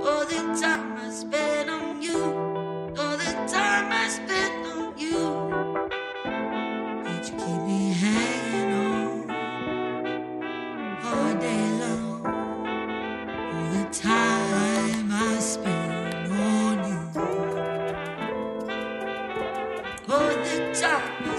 All the time I spent on you. All the time I spent on you. Did you keep me hanging on all day long? All the time I spent on you. All the time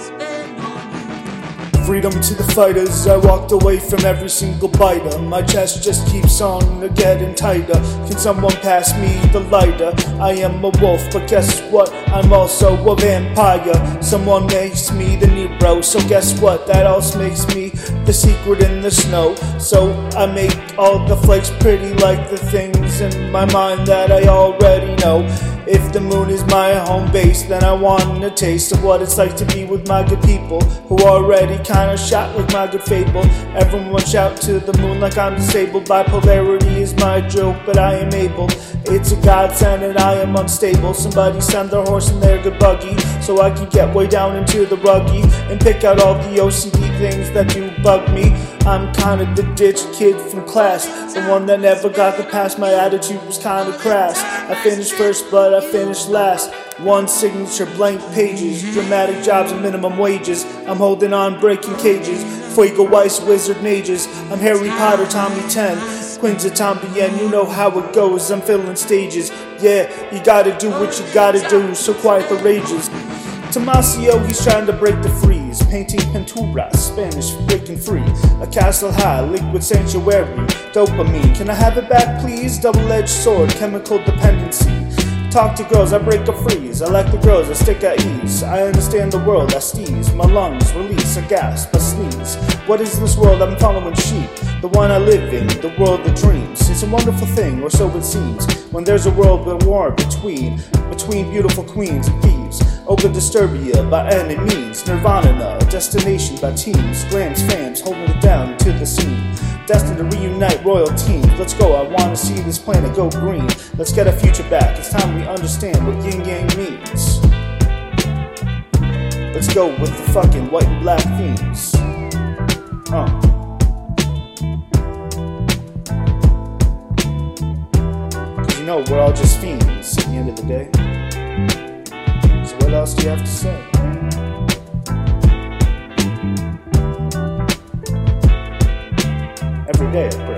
Freedom to the fighters, I walked away from every single biter. My chest just keeps on getting tighter. Can someone pass me the lighter? I am a wolf, but guess what? I'm also a vampire. Someone makes me the Nero, so guess what? That also makes me the secret in the snow. So I make all the flakes pretty like the things in my mind that I already know. The moon is my home base, then I want a taste of what it's like to be with my good people who already kinda shot with my good fable. Everyone shout to the moon like I'm disabled. Bipolarity is my joke, but I am able. It's a godsend and I am unstable. Somebody send their horse in their good buggy so I can get way down into the ruggy and pick out all the OCD things that do bug me. I'm kinda the ditch kid from class, the one that never got the pass. My attitude was kinda crass. I finished first, but I finished last. One signature, blank pages, dramatic jobs and minimum wages. I'm holding on, breaking cages. Fuego Weiss, wizard mages. I'm Harry Potter, Tommy 10. Queens of Tombien, you know how it goes. I'm filling stages. Yeah, you gotta do what you gotta do, so quiet the rages. Tomasio, he's trying to break the freeze. Painting pintura, Spanish breaking free. A castle high, liquid sanctuary. Dopamine, can I have it back, please? Double edged sword, chemical dependency. Talk to girls, I break a freeze. I like the girls, I stick at ease. I understand the world, I sneeze. My lungs release a gasp, a sneeze. What is this world? I'm following sheep. The one I live in, the world of dreams. It's a wonderful thing, or so it seems. When there's a world of war between, between beautiful queens and thieves. Open Disturbia by any means. Nirvana, destination by teams. Grams, fams, holding it down to the scene. Destined to reunite royal teams. Let's go, I wanna see this planet go green. Let's get our future back. It's time we understand what yin yang means. Let's go with the fucking white and black themes. Uh. Cause you know, we're all just fiends at the end of the day. What else do you have to say? Every day.